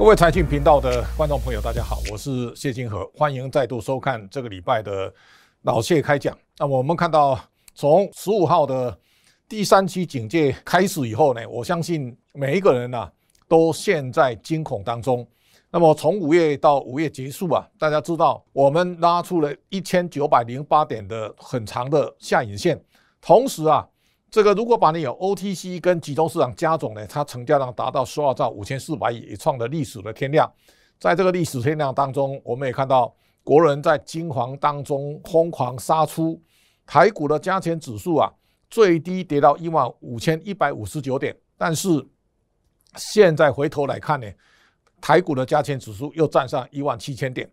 各位财经频道的观众朋友，大家好，我是谢金河，欢迎再度收看这个礼拜的老谢开讲。那我们看到，从十五号的第三期警戒开始以后呢，我相信每一个人呐都陷在惊恐当中。那么从五月到五月结束啊，大家知道我们拉出了一千九百零八点的很长的下影线，同时啊。这个如果把你有 OTC 跟集中市场加总呢，它成交量达到十二兆五千四百亿，也创了历史的天量。在这个历史天量当中，我们也看到国人在惊惶当中疯狂杀出，台股的加权指数啊，最低跌到一万五千一百五十九点，但是现在回头来看呢，台股的加权指数又站上一万七千点。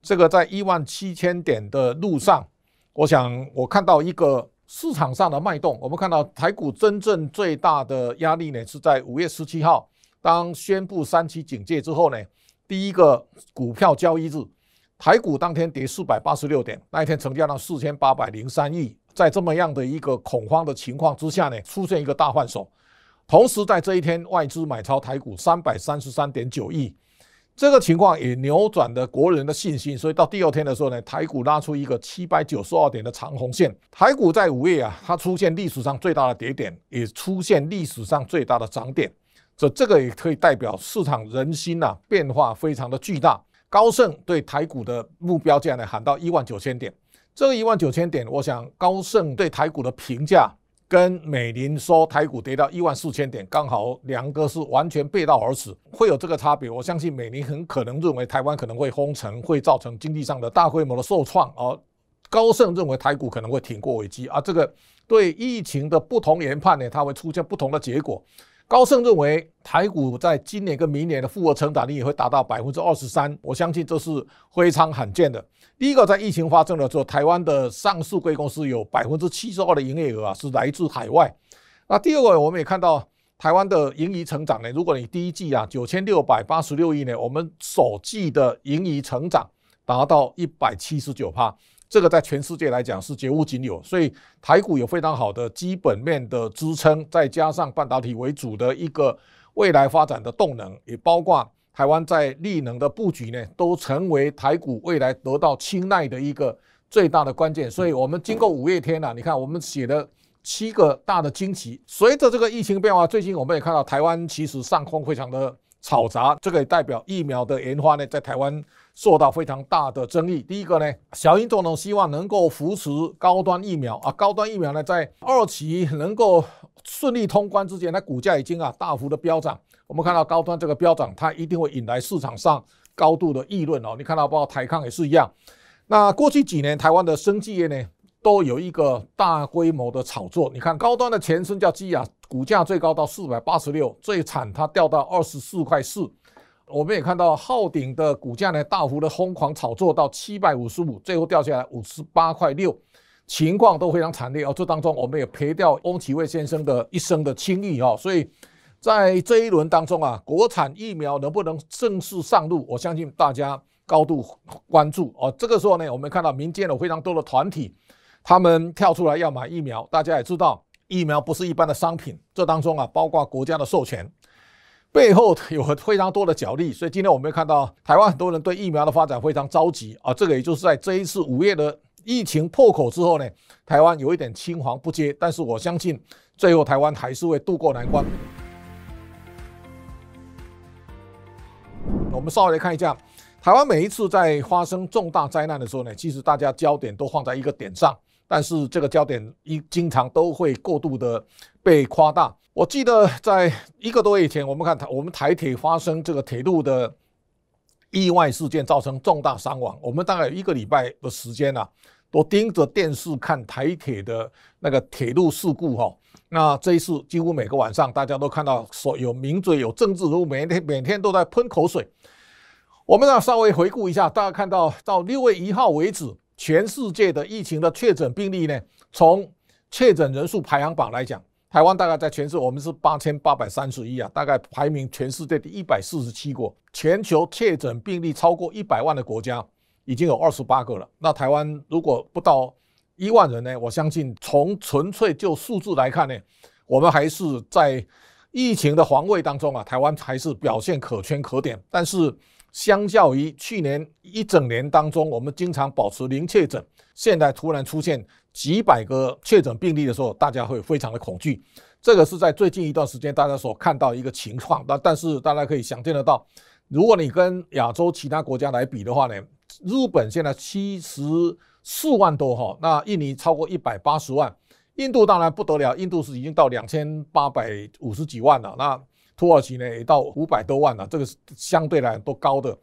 这个在一万七千点的路上，我想我看到一个。市场上的脉动，我们看到台股真正最大的压力呢，是在五月十七号，当宣布三期警戒之后呢，第一个股票交易日，台股当天跌四百八十六点，那一天成交量四千八百零三亿，在这么样的一个恐慌的情况之下呢，出现一个大换手，同时在这一天外资买超台股三百三十三点九亿。这个情况也扭转了国人的信心，所以到第二天的时候呢，台股拉出一个七百九十二点的长红线。台股在五月啊，它出现历史上最大的跌点，也出现历史上最大的涨点。这这个也可以代表市场人心呐变化非常的巨大。高盛对台股的目标价呢喊到一万九千点，这个一万九千点，我想高盛对台股的评价。跟美林说台股跌到一万四千点，刚好两个是完全背道而驰，会有这个差别。我相信美林很可能认为台湾可能会封城，会造成经济上的大规模的受创，而高盛认为台股可能会挺过危机。而这个对疫情的不同研判呢，它会出现不同的结果。高盛认为台股在今年跟明年的复合成长率也会达到百分之二十三，我相信这是非常罕见的。第一个，在疫情发生的时候，台湾的上市贵公司有百分之七十二的营业额啊是来自海外。那第二个，我们也看到台湾的盈余成长呢，如果你第一季啊九千六百八十六亿呢，我们首季的盈余成长达到一百七十九帕。这个在全世界来讲是绝无仅有，所以台股有非常好的基本面的支撑，再加上半导体为主的一个未来发展的动能，也包括台湾在力能的布局呢，都成为台股未来得到青睐的一个最大的关键。所以，我们经过五月天了，你看我们写了七个大的惊奇。随着这个疫情变化，最近我们也看到台湾其实上空非常的嘈杂，这个也代表疫苗的研发呢，在台湾。受到非常大的争议。第一个呢，小英总统希望能够扶持高端疫苗啊，高端疫苗呢在二期能够顺利通关之前，它股价已经啊大幅的飙涨。我们看到高端这个飙涨，它一定会引来市场上高度的议论哦。你看到包括台康也是一样。那过去几年台湾的生技业呢，都有一个大规模的炒作。你看高端的前身叫基亚，股价最高到四百八十六，最惨它掉到二十四块四。我们也看到昊鼎的股价呢，大幅的疯狂炒作到七百五十五，最后掉下来五十八块六，情况都非常惨烈哦。这当中我们也赔掉翁启卫先生的一生的清誉哦。所以在这一轮当中啊，国产疫苗能不能正式上路，我相信大家高度关注哦。这个时候呢，我们看到民间有非常多的团体，他们跳出来要买疫苗。大家也知道，疫苗不是一般的商品，这当中啊，包括国家的授权。背后有非常多的角力，所以今天我们看到台湾很多人对疫苗的发展非常着急啊。这个也就是在这一次五月的疫情破口之后呢，台湾有一点青黄不接，但是我相信最后台湾还是会渡过难关。我们稍微来看一下，台湾每一次在发生重大灾难的时候呢，其实大家焦点都放在一个点上，但是这个焦点一经常都会过度的被夸大。我记得在一个多月以前，我们看台我们台铁发生这个铁路的意外事件，造成重大伤亡。我们大概有一个礼拜的时间啊，都盯着电视看台铁的那个铁路事故哈。那这一次几乎每个晚上，大家都看到说有名嘴、有政治人物，每天每天都在喷口水。我们呢稍微回顾一下，大家看到到六月一号为止，全世界的疫情的确诊病例呢，从确诊人数排行榜来讲。台湾大概在全世界，我们是八千八百三十一啊，大概排名全世界第一百四十七国。全球确诊病例超过一百万的国家已经有二十八个了。那台湾如果不到一万人呢？我相信从纯粹就数字来看呢，我们还是在疫情的防卫当中啊，台湾还是表现可圈可点。但是相较于去年一整年当中，我们经常保持零确诊，现在突然出现几百个确诊病例的时候，大家会非常的恐惧。这个是在最近一段时间大家所看到一个情况。那但是大家可以想见得到，如果你跟亚洲其他国家来比的话呢，日本现在七十四万多哈，那印尼超过一百八十万。印度当然不得了，印度是已经到两千八百五十几万了。那土耳其呢也到五百多万了，这个相对来都高的。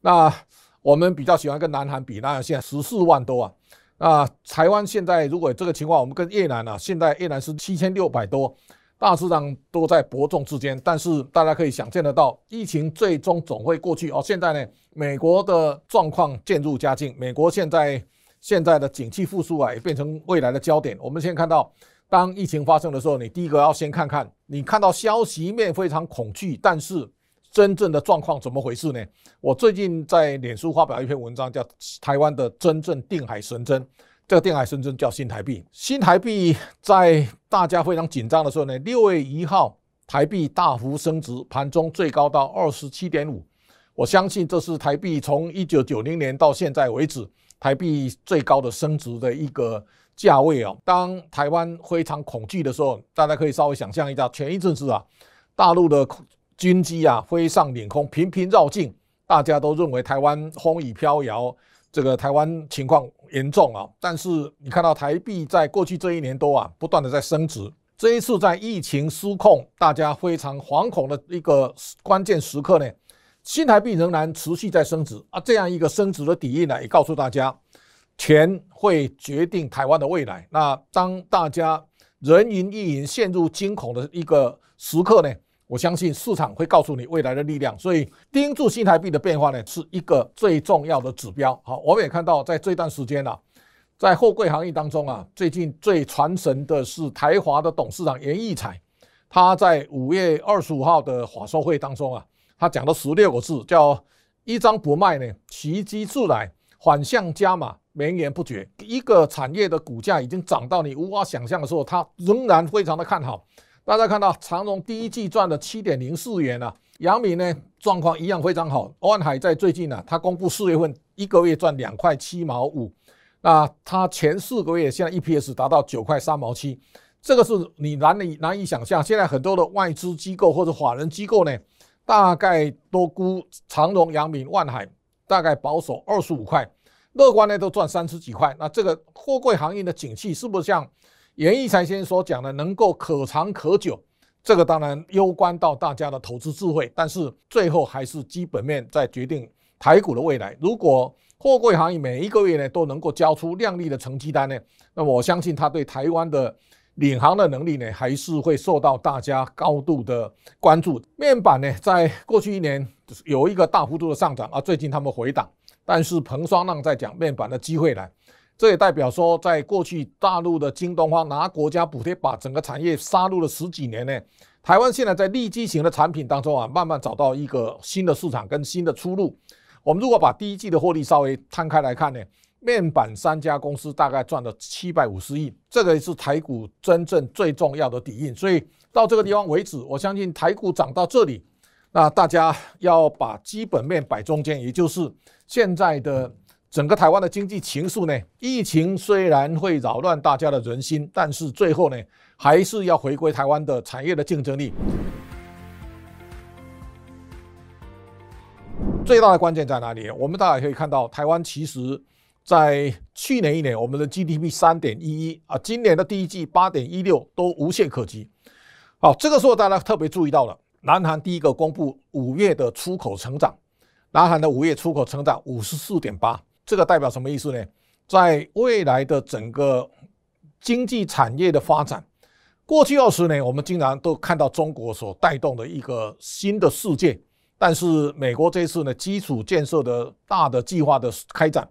那我们比较喜欢跟南韩比，那现在十四万多啊。那台湾现在如果这个情况，我们跟越南呢，现在越南是七千六百多，大致上都在伯仲之间。但是大家可以想见得到，疫情最终总会过去哦。现在呢，美国的状况渐入佳境，美国现在。现在的景气复苏啊，也变成未来的焦点。我们先看到，当疫情发生的时候，你第一个要先看看，你看到消息面非常恐惧，但是真正的状况怎么回事呢？我最近在脸书发表一篇文章，叫《台湾的真正定海神针》。这个定海神针叫新台币。新台币在大家非常紧张的时候呢，六月一号台币大幅升值，盘中最高到二十七点五。我相信这是台币从一九九零年到现在为止。台币最高的升值的一个价位啊，当台湾非常恐惧的时候，大家可以稍微想象一下，前一阵子啊，大陆的军机啊飞上领空，频频绕境，大家都认为台湾风雨飘摇，这个台湾情况严重啊。但是你看到台币在过去这一年多啊，不断的在升值。这一次在疫情失控，大家非常惶恐的一个关键时刻呢。新台币仍然持续在升值啊，这样一个升值的底蕴呢，也告诉大家，钱会决定台湾的未来。那当大家人云亦云、陷入惊恐的一个时刻呢，我相信市场会告诉你未来的力量。所以盯住新台币的变化呢，是一个最重要的指标。好，我们也看到在这段时间呢，在货柜行业当中啊，最近最传神的是台华的董事长严义彩，他在五月二十五号的华收会当中啊。他讲了十六个字，叫“一张不卖呢，奇迹自来，反向加码，绵延不绝”。一个产业的股价已经涨到你无法想象的时候，他仍然非常的看好。大家看到长荣第一季赚了七点零四元啊，阳明呢状况一样非常好。万海在最近呢，他公布四月份一个月赚两块七毛五，那他前四个月现在 EPS 达到九块三毛七，这个是你难以难以想象。现在很多的外资机构或者法人机构呢。大概都估长荣、阳明、万海，大概保守二十五块，乐观呢都赚三十几块。那这个货柜行业的景气是不是像严义才先生所讲的，能够可长可久？这个当然攸关到大家的投资智慧，但是最后还是基本面在决定台股的未来。如果货柜行业每一个月呢都能够交出亮丽的成绩单呢，那我相信他对台湾的。领航的能力呢，还是会受到大家高度的关注。面板呢，在过去一年有一个大幅度的上涨，而最近他们回档。但是彭双浪在讲面板的机会来，这也代表说，在过去大陆的京东方拿国家补贴把整个产业杀入了十几年呢，台湾现在在立基型的产品当中啊，慢慢找到一个新的市场跟新的出路。我们如果把第一季的获利稍微摊开来看呢？面板三家公司大概赚了七百五十亿，这个是台股真正最重要的底蕴。所以到这个地方为止，我相信台股涨到这里，那大家要把基本面摆中间，也就是现在的整个台湾的经济情势呢。疫情虽然会扰乱大家的人心，但是最后呢，还是要回归台湾的产业的竞争力。最大的关键在哪里？我们大家可以看到，台湾其实。在去年一年，我们的 GDP 三点一一啊，今年的第一季八点一六都无懈可击。好，这个时候大家特别注意到了，南韩第一个公布五月的出口成长，南韩的五月出口成长五十四点八，这个代表什么意思呢？在未来的整个经济产业的发展，过去二十年我们经常都看到中国所带动的一个新的世界，但是美国这次呢，基础建设的大的计划的开展。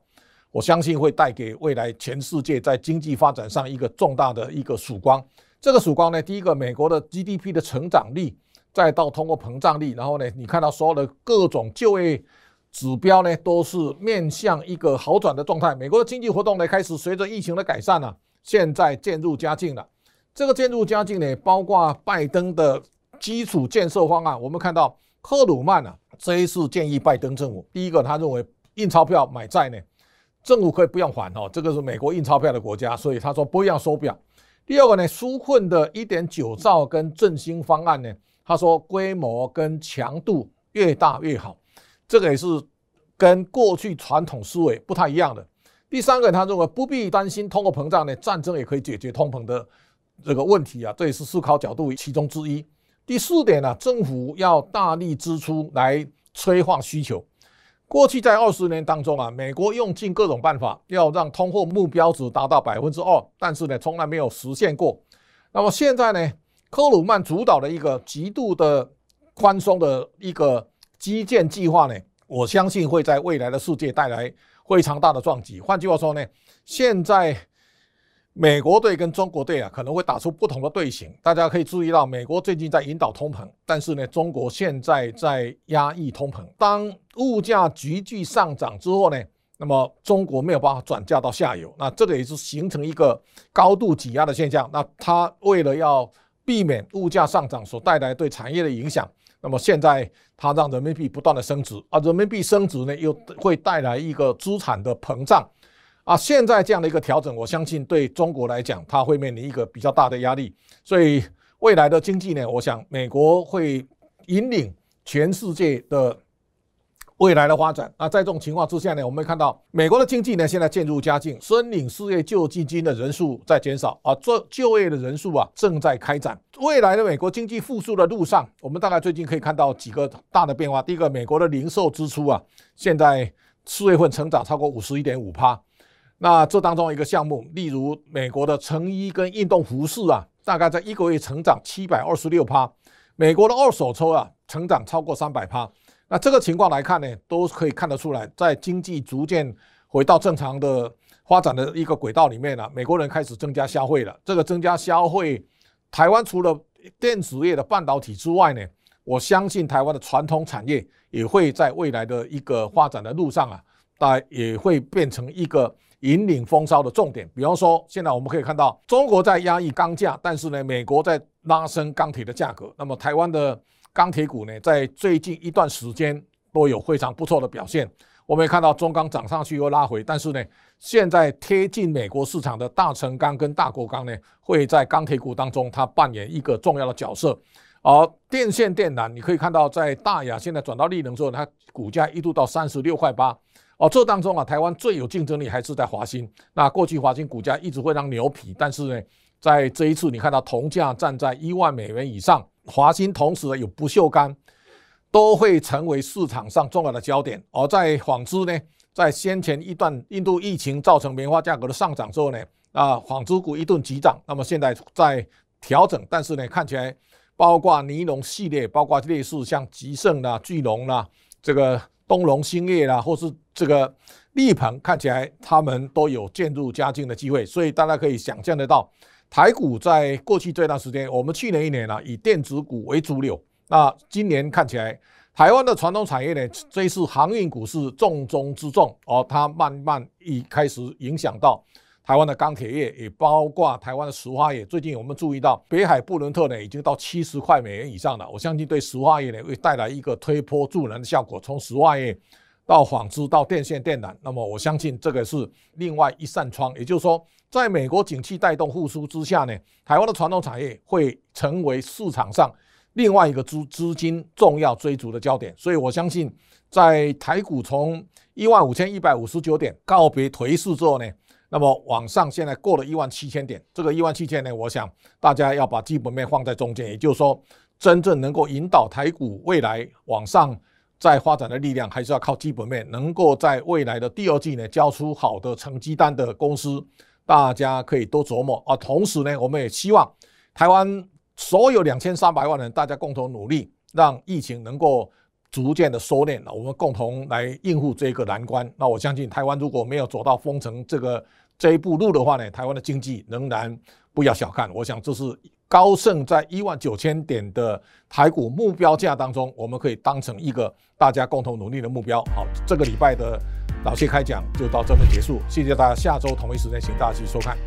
我相信会带给未来全世界在经济发展上一个重大的一个曙光。这个曙光呢，第一个，美国的 GDP 的成长率，再到通货膨胀率，然后呢，你看到所有的各种就业指标呢，都是面向一个好转的状态。美国的经济活动呢，开始随着疫情的改善呢，现在渐入佳境了。这个渐入佳境呢，包括拜登的基础建设方案，我们看到克鲁曼啊这一次建议拜登政府，第一个他认为印钞票买债呢，政府可以不用还哦，这个是美国印钞票的国家，所以他说不要收表。第二个呢，纾困的一点九兆跟振兴方案呢，他说规模跟强度越大越好，这个也是跟过去传统思维不太一样的。第三个，他认为不必担心通货膨胀呢，战争也可以解决通膨的这个问题啊，这也是思考角度其中之一。第四点呢，政府要大力支出来催化需求。过去在二十年当中啊，美国用尽各种办法要让通货目标值达到百分之二，但是呢，从来没有实现过。那么现在呢，科鲁曼主导的一个极度的宽松的一个基建计划呢，我相信会在未来的世界带来。非常大的撞击。换句话说呢，现在美国队跟中国队啊可能会打出不同的队形。大家可以注意到，美国最近在引导通膨，但是呢，中国现在在压抑通膨。当物价急剧上涨之后呢，那么中国没有办法转嫁到下游，那这个也是形成一个高度挤压的现象。那他为了要避免物价上涨所带来对产业的影响。那么现在它让人民币不断的升值，啊，人民币升值呢，又会带来一个资产的膨胀，啊，现在这样的一个调整，我相信对中国来讲，它会面临一个比较大的压力，所以未来的经济呢，我想美国会引领全世界的。未来的发展，那在这种情况之下呢，我们看到美国的经济呢现在渐入佳境，申领失业救济金的人数在减少啊，做就业的人数啊正在开展。未来的美国经济复苏的路上，我们大概最近可以看到几个大的变化。第一个，美国的零售支出啊，现在四月份成长超过五十一点五帕。那这当中一个项目，例如美国的成衣跟运动服饰啊，大概在一个月成长七百二十六帕。美国的二手车啊，成长超过三百帕。那这个情况来看呢，都可以看得出来，在经济逐渐回到正常的发展的一个轨道里面了，美国人开始增加消费了。这个增加消费，台湾除了电子业的半导体之外呢，我相信台湾的传统产业也会在未来的一个发展的路上啊，大概也会变成一个引领风骚的重点。比方说，现在我们可以看到，中国在压抑钢价，但是呢，美国在拉升钢铁的价格。那么台湾的。钢铁股呢，在最近一段时间都有非常不错的表现。我们也看到中钢涨上去又拉回，但是呢，现在贴近美国市场的大成钢跟大国钢呢，会在钢铁股当中它扮演一个重要的角色。而电线电缆，你可以看到在大亚现在转到力能之后，它股价一度到三十六块八。哦，这当中啊，台湾最有竞争力还是在华兴。那过去华兴股价一直会让牛皮，但是呢，在这一次你看到铜价站在一万美元以上。华兴同时有不锈钢，都会成为市场上重要的焦点。而在纺织呢，在先前一段印度疫情造成棉花价格的上涨之后呢，啊，纺织股一顿急涨。那么现在在调整，但是呢，看起来包括尼龙系列，包括类似像吉盛啦、巨龙啦、这个东龙兴业啦，或是这个力鹏，看起来他们都有渐入佳境的机会。所以大家可以想象得到。台股在过去这段时间，我们去年一年呢以电子股为主流，那今年看起来台湾的传统产业呢，这一次航运股是重中之重哦，它慢慢已开始影响到台湾的钢铁业，也包括台湾的石化业。最近我们注意到北海布伦特呢已经到七十块美元以上了，我相信对石化业呢会带来一个推波助澜的效果。从石化业到纺织到电线电缆，那么我相信这个是另外一扇窗，也就是说。在美国景气带动复苏之下呢，台湾的传统产业会成为市场上另外一个资资金重要追逐的焦点。所以我相信，在台股从一万五千一百五十九点告别颓势之后呢，那么往上现在过了一万七千点，这个一万七千呢，我想大家要把基本面放在中间，也就是说，真正能够引导台股未来往上再发展的力量，还是要靠基本面，能够在未来的第二季呢交出好的成绩单的公司。大家可以多琢磨啊！同时呢，我们也希望台湾所有两千三百万人，大家共同努力，让疫情能够逐渐的收敛，我们共同来应付这个难关。那我相信，台湾如果没有走到封城这个这一步路的话呢，台湾的经济仍然不要小看。我想这是高盛在一万九千点的台股目标价当中，我们可以当成一个大家共同努力的目标。好，这个礼拜的。老谢开讲就到这边结束，谢谢大家。下周同一时间，请大家继续收看。